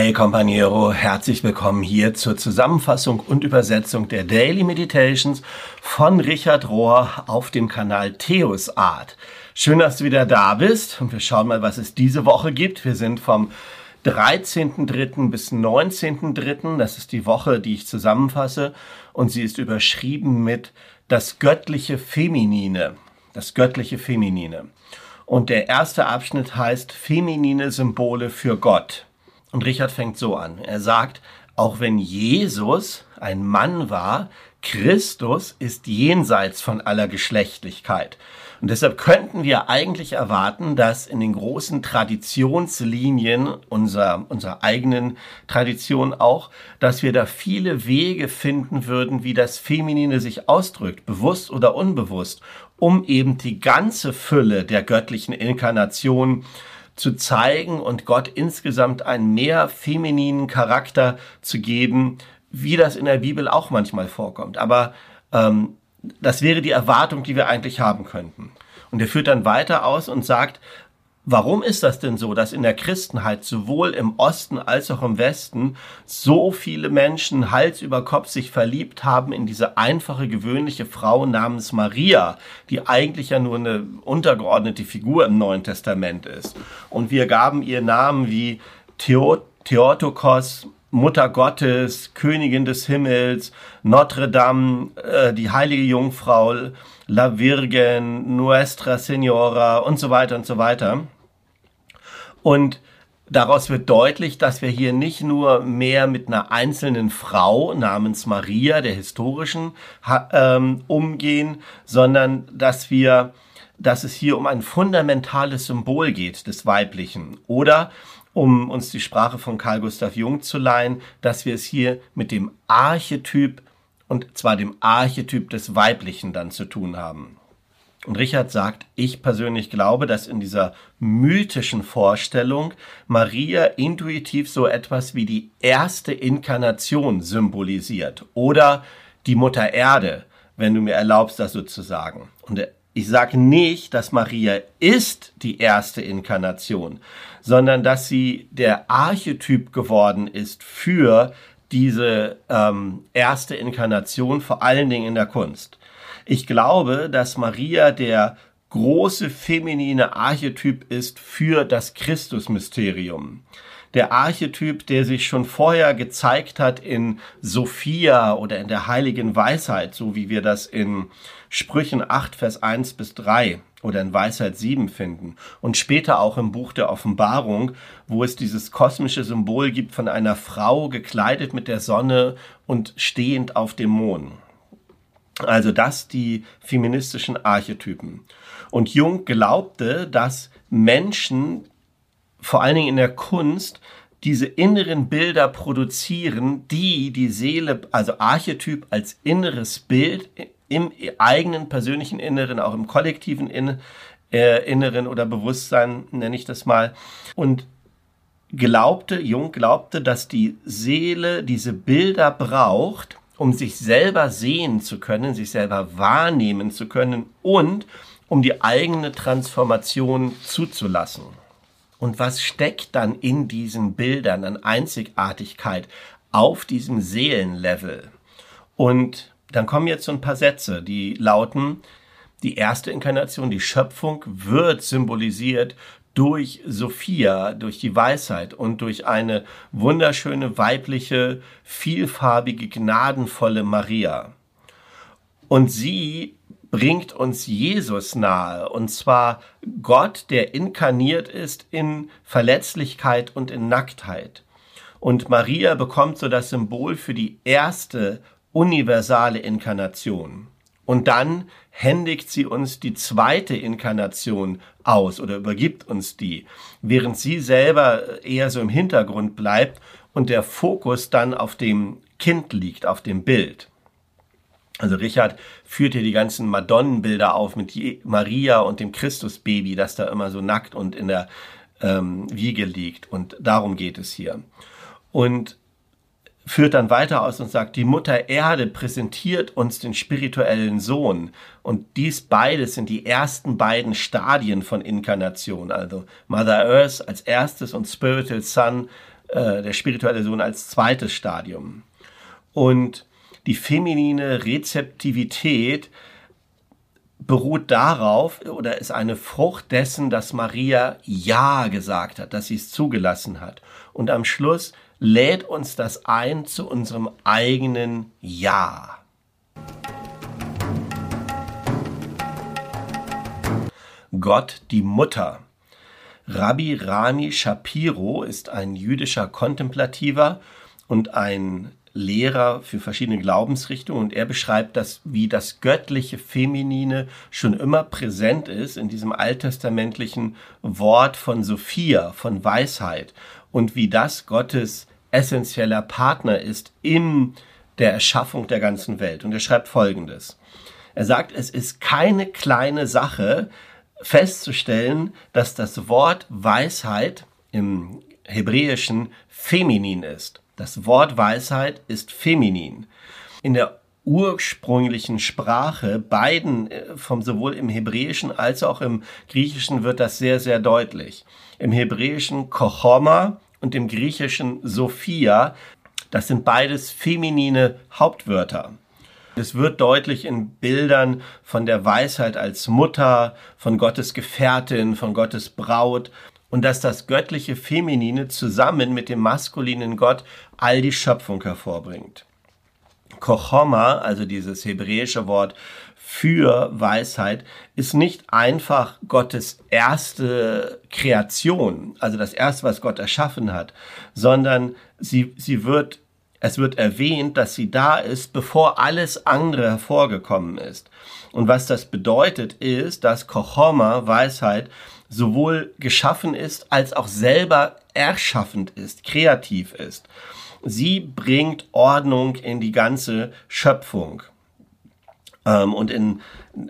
Hey Companiero, herzlich willkommen hier zur Zusammenfassung und Übersetzung der Daily Meditations von Richard Rohr auf dem Kanal Theos Art. Schön, dass du wieder da bist und wir schauen mal, was es diese Woche gibt. Wir sind vom 13.3. bis 19.3. Das ist die Woche, die ich zusammenfasse und sie ist überschrieben mit das göttliche Feminine. Das göttliche Feminine. Und der erste Abschnitt heißt Feminine Symbole für Gott. Und Richard fängt so an. Er sagt, auch wenn Jesus ein Mann war, Christus ist jenseits von aller Geschlechtlichkeit. Und deshalb könnten wir eigentlich erwarten, dass in den großen Traditionslinien unserer, unserer eigenen Tradition auch, dass wir da viele Wege finden würden, wie das Feminine sich ausdrückt, bewusst oder unbewusst, um eben die ganze Fülle der göttlichen Inkarnation zu zeigen und Gott insgesamt einen mehr femininen Charakter zu geben, wie das in der Bibel auch manchmal vorkommt. Aber ähm, das wäre die Erwartung, die wir eigentlich haben könnten. Und er führt dann weiter aus und sagt, Warum ist das denn so, dass in der Christenheit sowohl im Osten als auch im Westen so viele Menschen Hals über Kopf sich verliebt haben in diese einfache, gewöhnliche Frau namens Maria, die eigentlich ja nur eine untergeordnete Figur im Neuen Testament ist? Und wir gaben ihr Namen wie Theotokos, Mutter Gottes, Königin des Himmels, Notre Dame, äh, die heilige Jungfrau, La Virgen, Nuestra Senora und so weiter und so weiter. Und daraus wird deutlich, dass wir hier nicht nur mehr mit einer einzelnen Frau namens Maria, der historischen, ähm, umgehen, sondern dass wir, dass es hier um ein fundamentales Symbol geht des Weiblichen. Oder um uns die Sprache von Carl Gustav Jung zu leihen, dass wir es hier mit dem Archetyp und zwar dem Archetyp des Weiblichen dann zu tun haben. Und Richard sagt, ich persönlich glaube, dass in dieser mythischen Vorstellung Maria intuitiv so etwas wie die erste Inkarnation symbolisiert oder die Mutter Erde, wenn du mir erlaubst, das so zu sagen. Und ich sage nicht, dass Maria ist die erste Inkarnation, sondern dass sie der Archetyp geworden ist für diese ähm, erste Inkarnation, vor allen Dingen in der Kunst. Ich glaube, dass Maria der große feminine Archetyp ist für das Christusmysterium. Der Archetyp, der sich schon vorher gezeigt hat in Sophia oder in der heiligen Weisheit, so wie wir das in Sprüchen 8, Vers 1 bis 3 oder in Weisheit 7 finden und später auch im Buch der Offenbarung, wo es dieses kosmische Symbol gibt von einer Frau gekleidet mit der Sonne und stehend auf dem Mond. Also das die feministischen Archetypen. Und Jung glaubte, dass Menschen vor allen Dingen in der Kunst diese inneren Bilder produzieren, die die Seele, also Archetyp als inneres Bild im eigenen persönlichen Inneren, auch im kollektiven in, äh, Inneren oder Bewusstsein, nenne ich das mal. Und glaubte, Jung glaubte, dass die Seele diese Bilder braucht, um sich selber sehen zu können, sich selber wahrnehmen zu können und um die eigene Transformation zuzulassen. Und was steckt dann in diesen Bildern an Einzigartigkeit auf diesem Seelenlevel? Und dann kommen jetzt so ein paar Sätze, die lauten, die erste Inkarnation, die Schöpfung wird symbolisiert durch Sophia, durch die Weisheit und durch eine wunderschöne weibliche, vielfarbige, gnadenvolle Maria. Und sie bringt uns Jesus nahe, und zwar Gott, der inkarniert ist in Verletzlichkeit und in Nacktheit. Und Maria bekommt so das Symbol für die erste universale Inkarnation. Und dann händigt sie uns die zweite Inkarnation aus oder übergibt uns die, während sie selber eher so im Hintergrund bleibt und der Fokus dann auf dem Kind liegt, auf dem Bild. Also Richard führt hier die ganzen Madonnenbilder auf mit Maria und dem Christusbaby, das da immer so nackt und in der ähm, Wiege liegt. Und darum geht es hier. Und führt dann weiter aus und sagt, die Mutter Erde präsentiert uns den spirituellen Sohn. Und dies beides sind die ersten beiden Stadien von Inkarnation. Also Mother Earth als erstes und Spiritual Son äh, der spirituelle Sohn als zweites Stadium. Und die feminine Rezeptivität beruht darauf oder ist eine Frucht dessen, dass Maria Ja gesagt hat, dass sie es zugelassen hat. Und am Schluss lädt uns das ein zu unserem eigenen Ja. Gott die Mutter. Rabbi Rami Shapiro ist ein jüdischer Kontemplativer und ein Lehrer für verschiedene Glaubensrichtungen und er beschreibt das, wie das göttliche Feminine schon immer präsent ist in diesem alttestamentlichen Wort von Sophia, von Weisheit und wie das Gottes essentieller Partner ist in der Erschaffung der ganzen Welt. Und er schreibt Folgendes. Er sagt, es ist keine kleine Sache festzustellen, dass das Wort Weisheit im Hebräischen feminin ist. Das Wort Weisheit ist feminin. In der ursprünglichen Sprache, beiden äh, vom sowohl im Hebräischen als auch im Griechischen wird das sehr, sehr deutlich. Im Hebräischen Kochoma und im Griechischen Sophia, das sind beides feminine Hauptwörter. Es wird deutlich in Bildern von der Weisheit als Mutter, von Gottes Gefährtin, von Gottes Braut und dass das göttliche Feminine zusammen mit dem maskulinen Gott all die Schöpfung hervorbringt. Kochoma, also dieses hebräische Wort für Weisheit, ist nicht einfach Gottes erste Kreation, also das erste, was Gott erschaffen hat, sondern sie, sie wird, es wird erwähnt, dass sie da ist, bevor alles andere hervorgekommen ist. Und was das bedeutet, ist, dass Kochoma, Weisheit, sowohl geschaffen ist, als auch selber erschaffend ist, kreativ ist. Sie bringt Ordnung in die ganze Schöpfung. Ähm, und in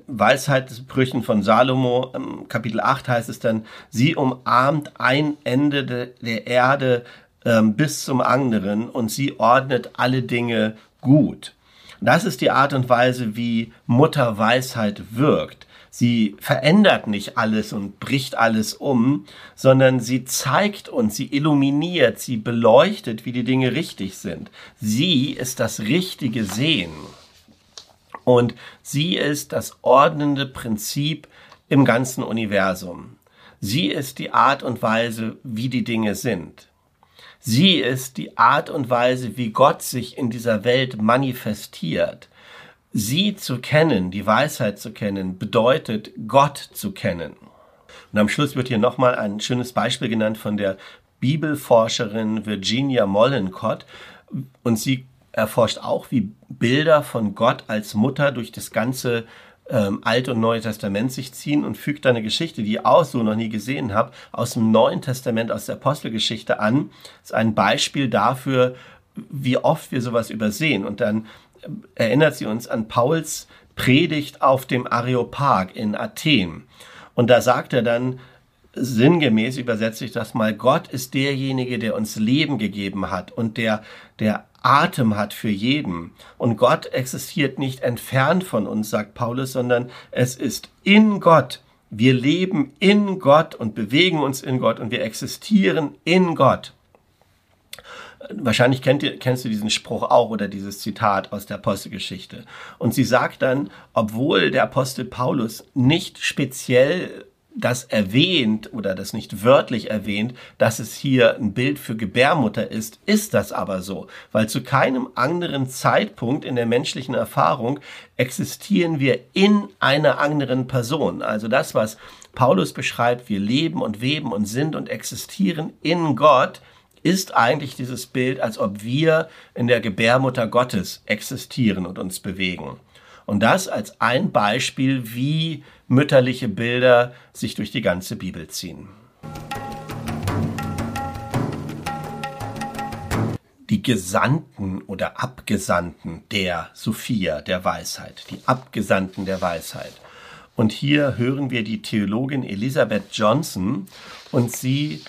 Weisheitsbrüchen von Salomo, ähm, Kapitel 8 heißt es dann, sie umarmt ein Ende der Erde ähm, bis zum anderen und sie ordnet alle Dinge gut. Das ist die Art und Weise, wie Mutter Weisheit wirkt. Sie verändert nicht alles und bricht alles um, sondern sie zeigt uns, sie illuminiert, sie beleuchtet, wie die Dinge richtig sind. Sie ist das richtige Sehen. Und sie ist das ordnende Prinzip im ganzen Universum. Sie ist die Art und Weise, wie die Dinge sind. Sie ist die Art und Weise, wie Gott sich in dieser Welt manifestiert. Sie zu kennen, die Weisheit zu kennen, bedeutet Gott zu kennen. Und am Schluss wird hier nochmal ein schönes Beispiel genannt von der Bibelforscherin Virginia Mollencott. Und sie erforscht auch, wie Bilder von Gott als Mutter durch das ganze ähm, Alte und Neue Testament sich ziehen und fügt eine Geschichte, die ich auch so noch nie gesehen habe, aus dem Neuen Testament, aus der Apostelgeschichte an. Das ist ein Beispiel dafür, wie oft wir sowas übersehen. Und dann erinnert sie uns an Pauls Predigt auf dem Areopag in Athen. Und da sagt er dann, sinngemäß übersetze ich das mal, Gott ist derjenige, der uns Leben gegeben hat und der, der Atem hat für jeden. Und Gott existiert nicht entfernt von uns, sagt Paulus, sondern es ist in Gott. Wir leben in Gott und bewegen uns in Gott und wir existieren in Gott. Wahrscheinlich kennt kennst du diesen Spruch auch oder dieses Zitat aus der Apostelgeschichte. Und sie sagt dann, obwohl der Apostel Paulus nicht speziell das erwähnt oder das nicht wörtlich erwähnt, dass es hier ein Bild für Gebärmutter ist, ist das aber so, weil zu keinem anderen Zeitpunkt in der menschlichen Erfahrung existieren wir in einer anderen Person. Also das, was Paulus beschreibt, wir leben und weben und sind und existieren in Gott, ist eigentlich dieses Bild, als ob wir in der Gebärmutter Gottes existieren und uns bewegen. Und das als ein Beispiel, wie mütterliche Bilder sich durch die ganze Bibel ziehen. Die Gesandten oder Abgesandten der Sophia, der Weisheit, die Abgesandten der Weisheit. Und hier hören wir die Theologin Elisabeth Johnson und sie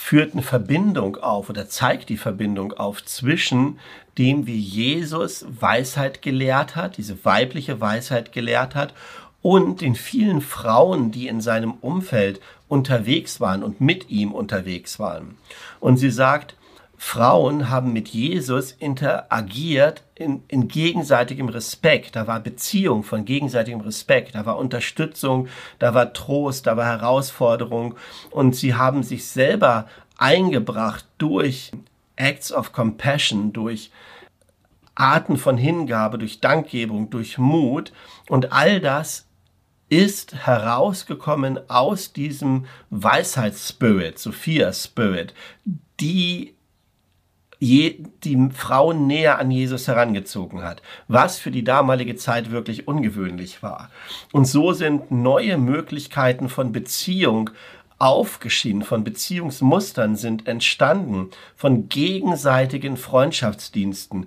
führt eine Verbindung auf oder zeigt die Verbindung auf zwischen dem, wie Jesus Weisheit gelehrt hat, diese weibliche Weisheit gelehrt hat, und den vielen Frauen, die in seinem Umfeld unterwegs waren und mit ihm unterwegs waren. Und sie sagt, Frauen haben mit Jesus interagiert in, in gegenseitigem Respekt. Da war Beziehung von gegenseitigem Respekt, da war Unterstützung, da war Trost, da war Herausforderung und sie haben sich selber eingebracht durch Acts of Compassion, durch Arten von Hingabe, durch Dankgebung, durch Mut und all das ist herausgekommen aus diesem Weisheitsspirit, Sophia Spirit, die je, die Frauen näher an Jesus herangezogen hat, was für die damalige Zeit wirklich ungewöhnlich war. Und so sind neue Möglichkeiten von Beziehung aufgeschieden, von Beziehungsmustern sind entstanden, von gegenseitigen Freundschaftsdiensten,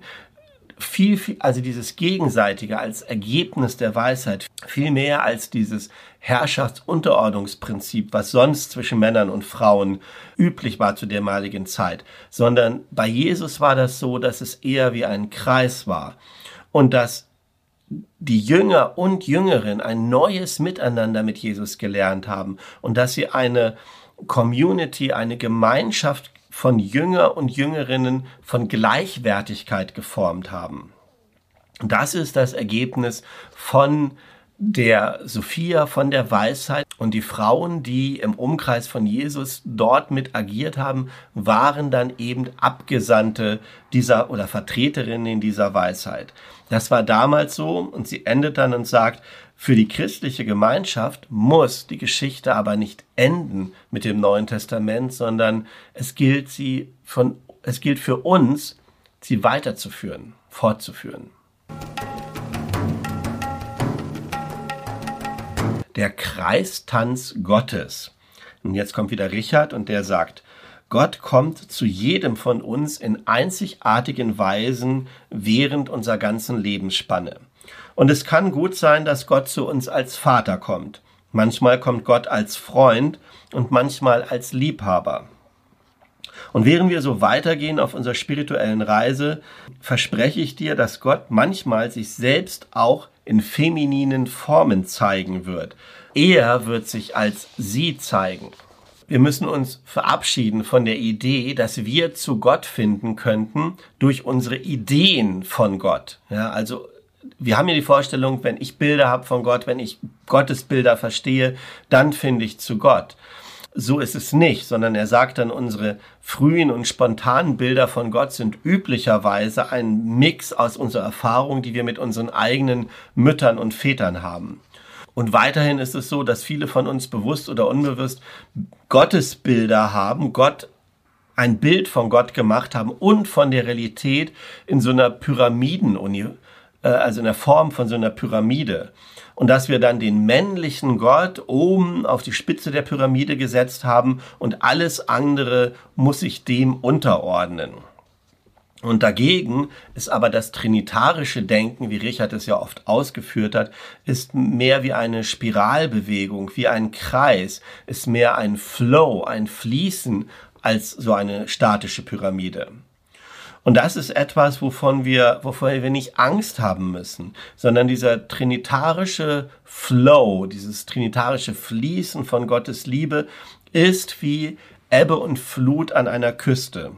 viel, viel, also dieses Gegenseitige als Ergebnis der Weisheit, viel mehr als dieses Herrschaftsunterordnungsprinzip, was sonst zwischen Männern und Frauen üblich war zu dermaligen Zeit, sondern bei Jesus war das so, dass es eher wie ein Kreis war und dass die Jünger und Jüngerinnen ein neues Miteinander mit Jesus gelernt haben und dass sie eine Community, eine Gemeinschaft von Jünger und Jüngerinnen von Gleichwertigkeit geformt haben. Das ist das Ergebnis von der Sophia, von der Weisheit. Und die Frauen, die im Umkreis von Jesus dort mit agiert haben, waren dann eben Abgesandte dieser oder Vertreterinnen in dieser Weisheit. Das war damals so und sie endet dann und sagt, für die christliche Gemeinschaft muss die Geschichte aber nicht enden mit dem Neuen Testament, sondern es gilt sie von, es gilt für uns, sie weiterzuführen, fortzuführen. Der Kreistanz Gottes. Und jetzt kommt wieder Richard und der sagt, Gott kommt zu jedem von uns in einzigartigen Weisen während unserer ganzen Lebensspanne. Und es kann gut sein, dass Gott zu uns als Vater kommt. Manchmal kommt Gott als Freund und manchmal als Liebhaber. Und während wir so weitergehen auf unserer spirituellen Reise, verspreche ich dir, dass Gott manchmal sich selbst auch in femininen Formen zeigen wird. Er wird sich als sie zeigen. Wir müssen uns verabschieden von der Idee, dass wir zu Gott finden könnten durch unsere Ideen von Gott. Ja, also wir haben ja die Vorstellung, wenn ich Bilder habe von Gott, wenn ich Gottes Bilder verstehe, dann finde ich zu Gott. So ist es nicht, sondern er sagt dann, unsere frühen und spontanen Bilder von Gott sind üblicherweise ein Mix aus unserer Erfahrung, die wir mit unseren eigenen Müttern und Vätern haben. Und weiterhin ist es so, dass viele von uns bewusst oder unbewusst Gottesbilder haben, Gott ein Bild von Gott gemacht haben und von der Realität in so einer Pyramiden äh, also in der Form von so einer Pyramide. Und dass wir dann den männlichen Gott oben auf die Spitze der Pyramide gesetzt haben und alles andere muss sich dem unterordnen. Und dagegen ist aber das trinitarische Denken, wie Richard es ja oft ausgeführt hat, ist mehr wie eine Spiralbewegung, wie ein Kreis, ist mehr ein Flow, ein Fließen als so eine statische Pyramide. Und das ist etwas, wovon wir, wovon wir nicht Angst haben müssen, sondern dieser trinitarische Flow, dieses trinitarische Fließen von Gottes Liebe ist wie Ebbe und Flut an einer Küste.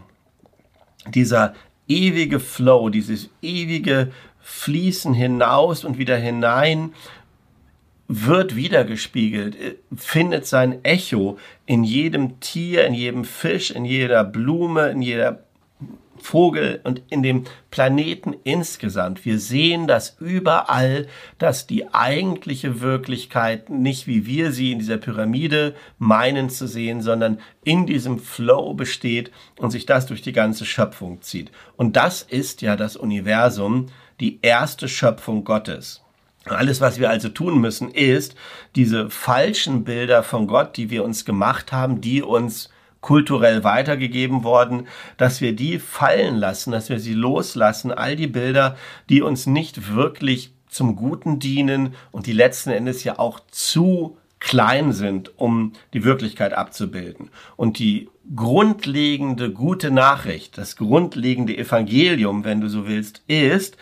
Dieser ewige Flow, dieses ewige Fließen hinaus und wieder hinein wird wiedergespiegelt, findet sein Echo in jedem Tier, in jedem Fisch, in jeder Blume, in jeder Vogel und in dem Planeten insgesamt. Wir sehen das überall, dass die eigentliche Wirklichkeit nicht wie wir sie in dieser Pyramide meinen zu sehen, sondern in diesem Flow besteht und sich das durch die ganze Schöpfung zieht. Und das ist ja das Universum, die erste Schöpfung Gottes. Alles, was wir also tun müssen, ist, diese falschen Bilder von Gott, die wir uns gemacht haben, die uns kulturell weitergegeben worden, dass wir die fallen lassen, dass wir sie loslassen, all die Bilder, die uns nicht wirklich zum Guten dienen und die letzten Endes ja auch zu klein sind, um die Wirklichkeit abzubilden. Und die grundlegende gute Nachricht, das grundlegende Evangelium, wenn du so willst, ist,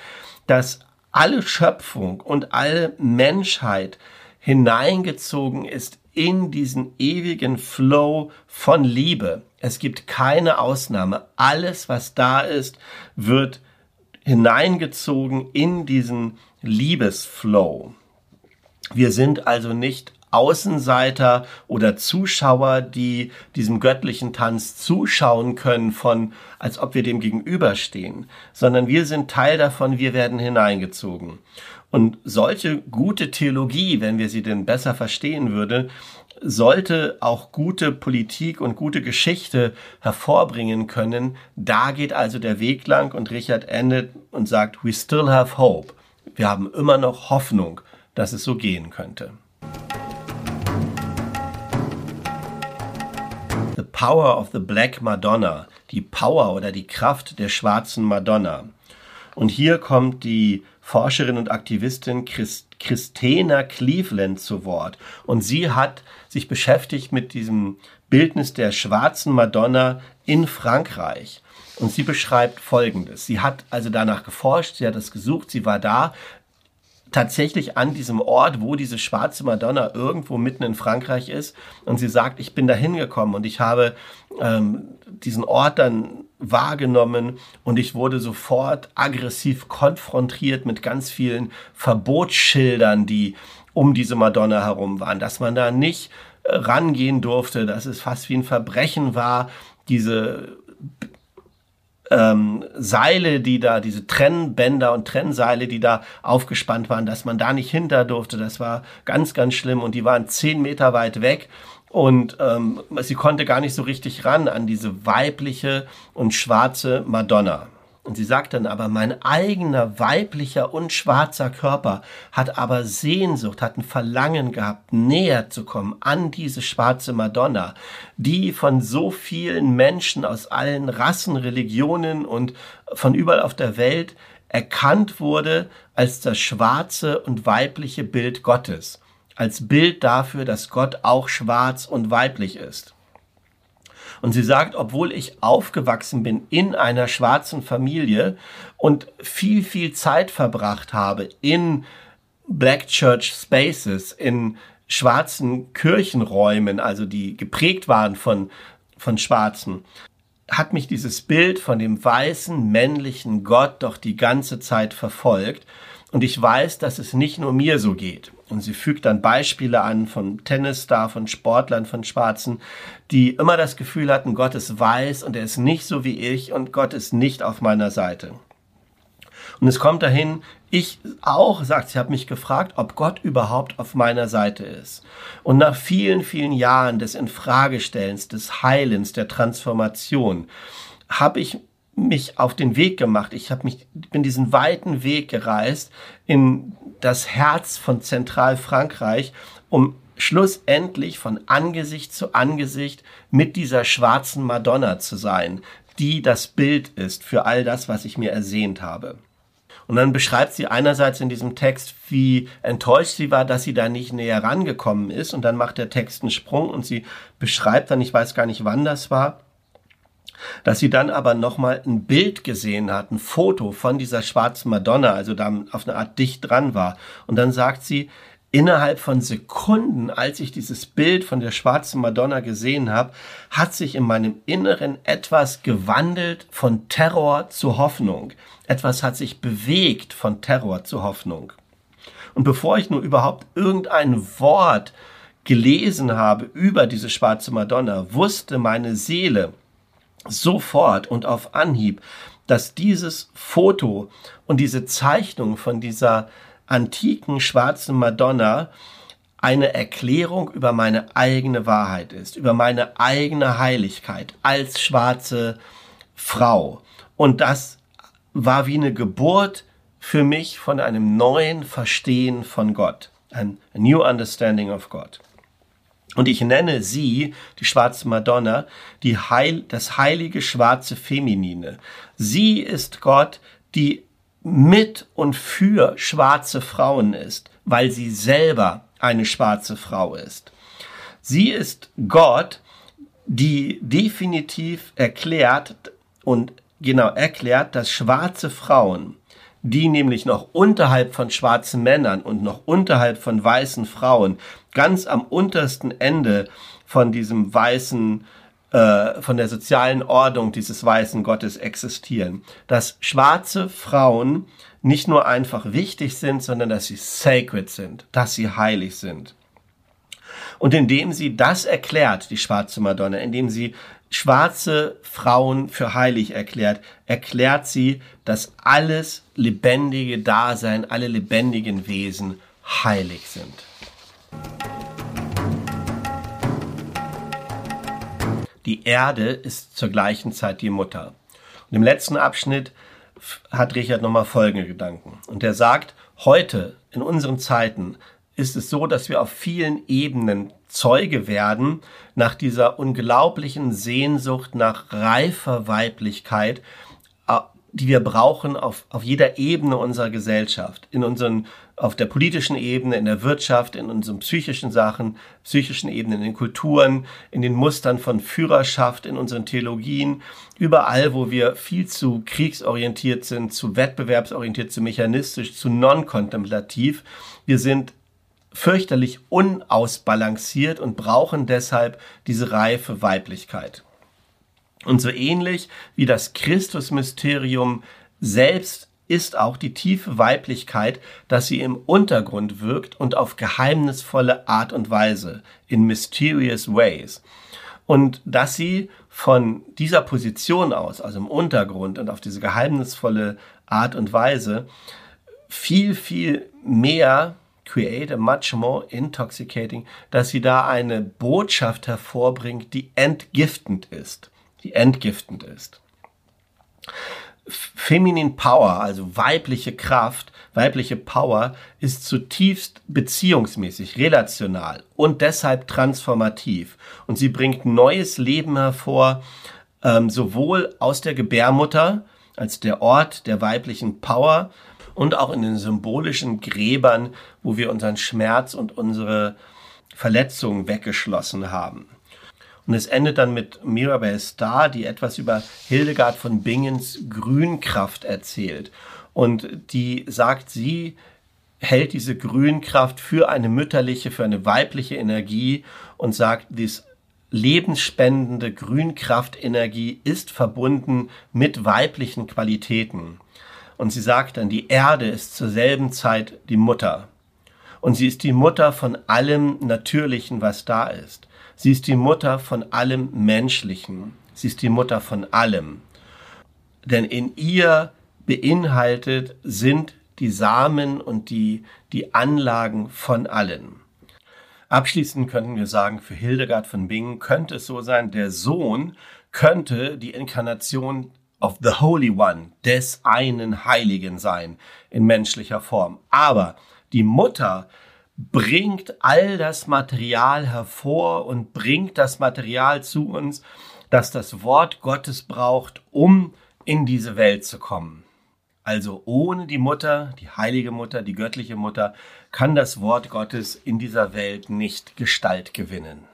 dass alle Schöpfung und alle Menschheit hineingezogen ist in diesen ewigen Flow von Liebe. Es gibt keine Ausnahme. Alles, was da ist, wird hineingezogen in diesen Liebesflow. Wir sind also nicht Außenseiter oder Zuschauer, die diesem göttlichen Tanz zuschauen können von, als ob wir dem gegenüberstehen, sondern wir sind Teil davon, wir werden hineingezogen. Und solche gute Theologie, wenn wir sie denn besser verstehen würden, sollte auch gute Politik und gute Geschichte hervorbringen können. Da geht also der Weg lang und Richard endet und sagt, we still have hope. Wir haben immer noch Hoffnung, dass es so gehen könnte. The Power of the Black Madonna, die Power oder die Kraft der schwarzen Madonna. Und hier kommt die Forscherin und Aktivistin Christ Christina Cleveland zu Wort. Und sie hat sich beschäftigt mit diesem Bildnis der schwarzen Madonna in Frankreich. Und sie beschreibt Folgendes. Sie hat also danach geforscht, sie hat es gesucht, sie war da, tatsächlich an diesem Ort, wo diese schwarze Madonna irgendwo mitten in Frankreich ist. Und sie sagt, ich bin da hingekommen und ich habe ähm, diesen Ort dann wahrgenommen und ich wurde sofort aggressiv konfrontiert mit ganz vielen Verbotsschildern, die um diese Madonna herum waren, dass man da nicht äh, rangehen durfte, dass es fast wie ein Verbrechen war, diese ähm, Seile, die da, diese Trennbänder und Trennseile, die da aufgespannt waren, dass man da nicht hinter durfte. Das war ganz, ganz schlimm und die waren zehn Meter weit weg und ähm, sie konnte gar nicht so richtig ran an diese weibliche und schwarze Madonna. Und sie sagt dann aber, mein eigener weiblicher und schwarzer Körper hat aber Sehnsucht, hat ein Verlangen gehabt, näher zu kommen an diese schwarze Madonna, die von so vielen Menschen aus allen Rassen, Religionen und von überall auf der Welt erkannt wurde als das schwarze und weibliche Bild Gottes, als Bild dafür, dass Gott auch schwarz und weiblich ist. Und sie sagt, obwohl ich aufgewachsen bin in einer schwarzen Familie und viel, viel Zeit verbracht habe in Black Church Spaces, in schwarzen Kirchenräumen, also die geprägt waren von, von Schwarzen, hat mich dieses Bild von dem weißen, männlichen Gott doch die ganze Zeit verfolgt. Und ich weiß, dass es nicht nur mir so geht. Und sie fügt dann Beispiele an von Tennisstar, von Sportlern, von Schwarzen, die immer das Gefühl hatten, Gott ist weiß und er ist nicht so wie ich und Gott ist nicht auf meiner Seite. Und es kommt dahin, ich auch, sagt sie, habe mich gefragt, ob Gott überhaupt auf meiner Seite ist. Und nach vielen, vielen Jahren des Infragestellens, des Heilens, der Transformation, habe ich mich auf den Weg gemacht. Ich habe mich bin diesen weiten Weg gereist in das Herz von Zentralfrankreich, um schlussendlich von Angesicht zu Angesicht mit dieser schwarzen Madonna zu sein, die das Bild ist für all das, was ich mir ersehnt habe. Und dann beschreibt sie einerseits in diesem Text, wie enttäuscht sie war, dass sie da nicht näher rangekommen ist. Und dann macht der Text einen Sprung und sie beschreibt dann, ich weiß gar nicht, wann das war, dass sie dann aber nochmal ein Bild gesehen hat, ein Foto von dieser schwarzen Madonna, also da auf eine Art dicht dran war. Und dann sagt sie, innerhalb von Sekunden, als ich dieses Bild von der schwarzen Madonna gesehen habe, hat sich in meinem Inneren etwas gewandelt von Terror zu Hoffnung. Etwas hat sich bewegt von Terror zu Hoffnung. Und bevor ich nur überhaupt irgendein Wort gelesen habe über diese schwarze Madonna, wusste meine Seele, sofort und auf Anhieb, dass dieses Foto und diese Zeichnung von dieser antiken schwarzen Madonna eine Erklärung über meine eigene Wahrheit ist, über meine eigene Heiligkeit als schwarze Frau. Und das war wie eine Geburt für mich von einem neuen Verstehen von Gott. Ein new understanding of God. Und ich nenne sie, die schwarze Madonna, die Heil, das heilige schwarze Feminine. Sie ist Gott, die mit und für schwarze Frauen ist, weil sie selber eine schwarze Frau ist. Sie ist Gott, die definitiv erklärt und genau erklärt, dass schwarze Frauen die nämlich noch unterhalb von schwarzen Männern und noch unterhalb von weißen Frauen, ganz am untersten Ende von diesem weißen äh, von der sozialen Ordnung dieses weißen Gottes existieren. Dass schwarze Frauen nicht nur einfach wichtig sind, sondern dass sie sacred sind, dass sie heilig sind. Und indem sie das erklärt, die schwarze Madonna, indem sie schwarze Frauen für heilig erklärt, erklärt sie, dass alles lebendige Dasein, alle lebendigen Wesen heilig sind. Die Erde ist zur gleichen Zeit die Mutter. Und im letzten Abschnitt hat Richard nochmal folgende Gedanken. Und er sagt, heute in unseren Zeiten ist es so, dass wir auf vielen Ebenen Zeuge werden nach dieser unglaublichen Sehnsucht nach reifer Weiblichkeit, die wir brauchen auf, auf jeder Ebene unserer Gesellschaft, in unseren, auf der politischen Ebene, in der Wirtschaft, in unseren psychischen Sachen, psychischen Ebenen, in den Kulturen, in den Mustern von Führerschaft, in unseren Theologien, überall, wo wir viel zu kriegsorientiert sind, zu wettbewerbsorientiert, zu mechanistisch, zu non-kontemplativ. Wir sind fürchterlich unausbalanciert und brauchen deshalb diese reife Weiblichkeit. Und so ähnlich wie das Christusmysterium selbst ist auch die tiefe Weiblichkeit, dass sie im Untergrund wirkt und auf geheimnisvolle Art und Weise, in mysterious ways. Und dass sie von dieser Position aus, also im Untergrund und auf diese geheimnisvolle Art und Weise, viel, viel mehr create a much more intoxicating, dass sie da eine Botschaft hervorbringt, die entgiftend ist die entgiftend ist. Feminine Power, also weibliche Kraft, weibliche Power ist zutiefst beziehungsmäßig, relational und deshalb transformativ. Und sie bringt neues Leben hervor, ähm, sowohl aus der Gebärmutter als der Ort der weiblichen Power und auch in den symbolischen Gräbern, wo wir unseren Schmerz und unsere Verletzungen weggeschlossen haben. Und es endet dann mit Mirabel Starr, die etwas über Hildegard von Bingens Grünkraft erzählt. Und die sagt, sie hält diese Grünkraft für eine mütterliche, für eine weibliche Energie und sagt, dies lebensspendende Grünkraftenergie ist verbunden mit weiblichen Qualitäten. Und sie sagt dann, die Erde ist zur selben Zeit die Mutter. Und sie ist die Mutter von allem Natürlichen, was da ist. Sie ist die Mutter von allem Menschlichen. Sie ist die Mutter von allem. Denn in ihr beinhaltet sind die Samen und die, die Anlagen von allen. Abschließend könnten wir sagen, für Hildegard von Bingen könnte es so sein, der Sohn könnte die Inkarnation of the Holy One, des einen Heiligen sein, in menschlicher Form. Aber die Mutter bringt all das Material hervor und bringt das Material zu uns, das das Wort Gottes braucht, um in diese Welt zu kommen. Also ohne die Mutter, die heilige Mutter, die göttliche Mutter, kann das Wort Gottes in dieser Welt nicht Gestalt gewinnen.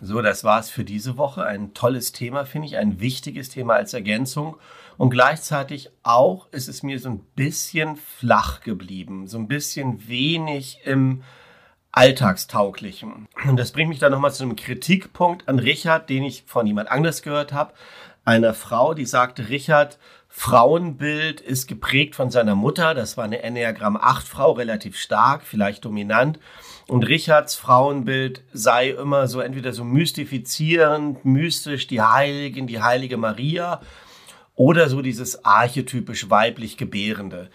So, das war's für diese Woche. Ein tolles Thema, finde ich, ein wichtiges Thema als Ergänzung. Und gleichzeitig auch ist es mir so ein bisschen flach geblieben, so ein bisschen wenig im Alltagstauglichen. Und das bringt mich dann nochmal zu einem Kritikpunkt an Richard, den ich von jemand anders gehört habe. Einer Frau, die sagte, Richard, Frauenbild ist geprägt von seiner Mutter. Das war eine Enneagramm 8 Frau, relativ stark, vielleicht dominant. Und Richards Frauenbild sei immer so entweder so mystifizierend, mystisch, die Heiligen, die heilige Maria oder so dieses archetypisch weiblich Gebärende.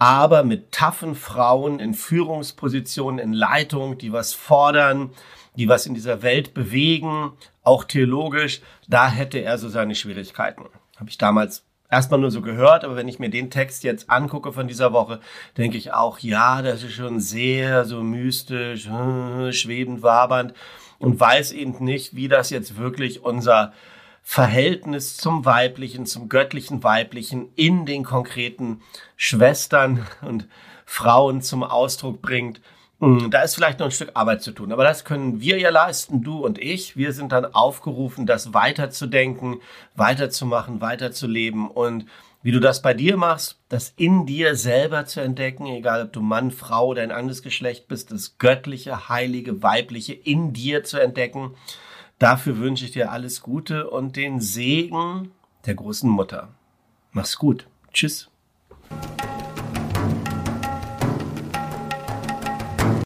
Aber mit taffen Frauen in Führungspositionen, in Leitung, die was fordern, die was in dieser Welt bewegen, auch theologisch, da hätte er so seine Schwierigkeiten. Habe ich damals erstmal nur so gehört, aber wenn ich mir den Text jetzt angucke von dieser Woche, denke ich auch, ja, das ist schon sehr so mystisch, hm, schwebend, wabernd und weiß eben nicht, wie das jetzt wirklich unser Verhältnis zum Weiblichen, zum göttlichen Weiblichen in den konkreten Schwestern und Frauen zum Ausdruck bringt. Hm, da ist vielleicht noch ein Stück Arbeit zu tun, aber das können wir ja leisten, du und ich. Wir sind dann aufgerufen, das weiterzudenken, weiterzumachen, weiterzuleben und Wie du das bei dir machst, das in dir selber zu entdecken, egal ob du Mann, Frau oder ein anderes Geschlecht bist, das göttliche, heilige, weibliche in dir zu entdecken. Dafür wünsche ich dir alles Gute und den Segen der großen Mutter. Mach's gut. Tschüss.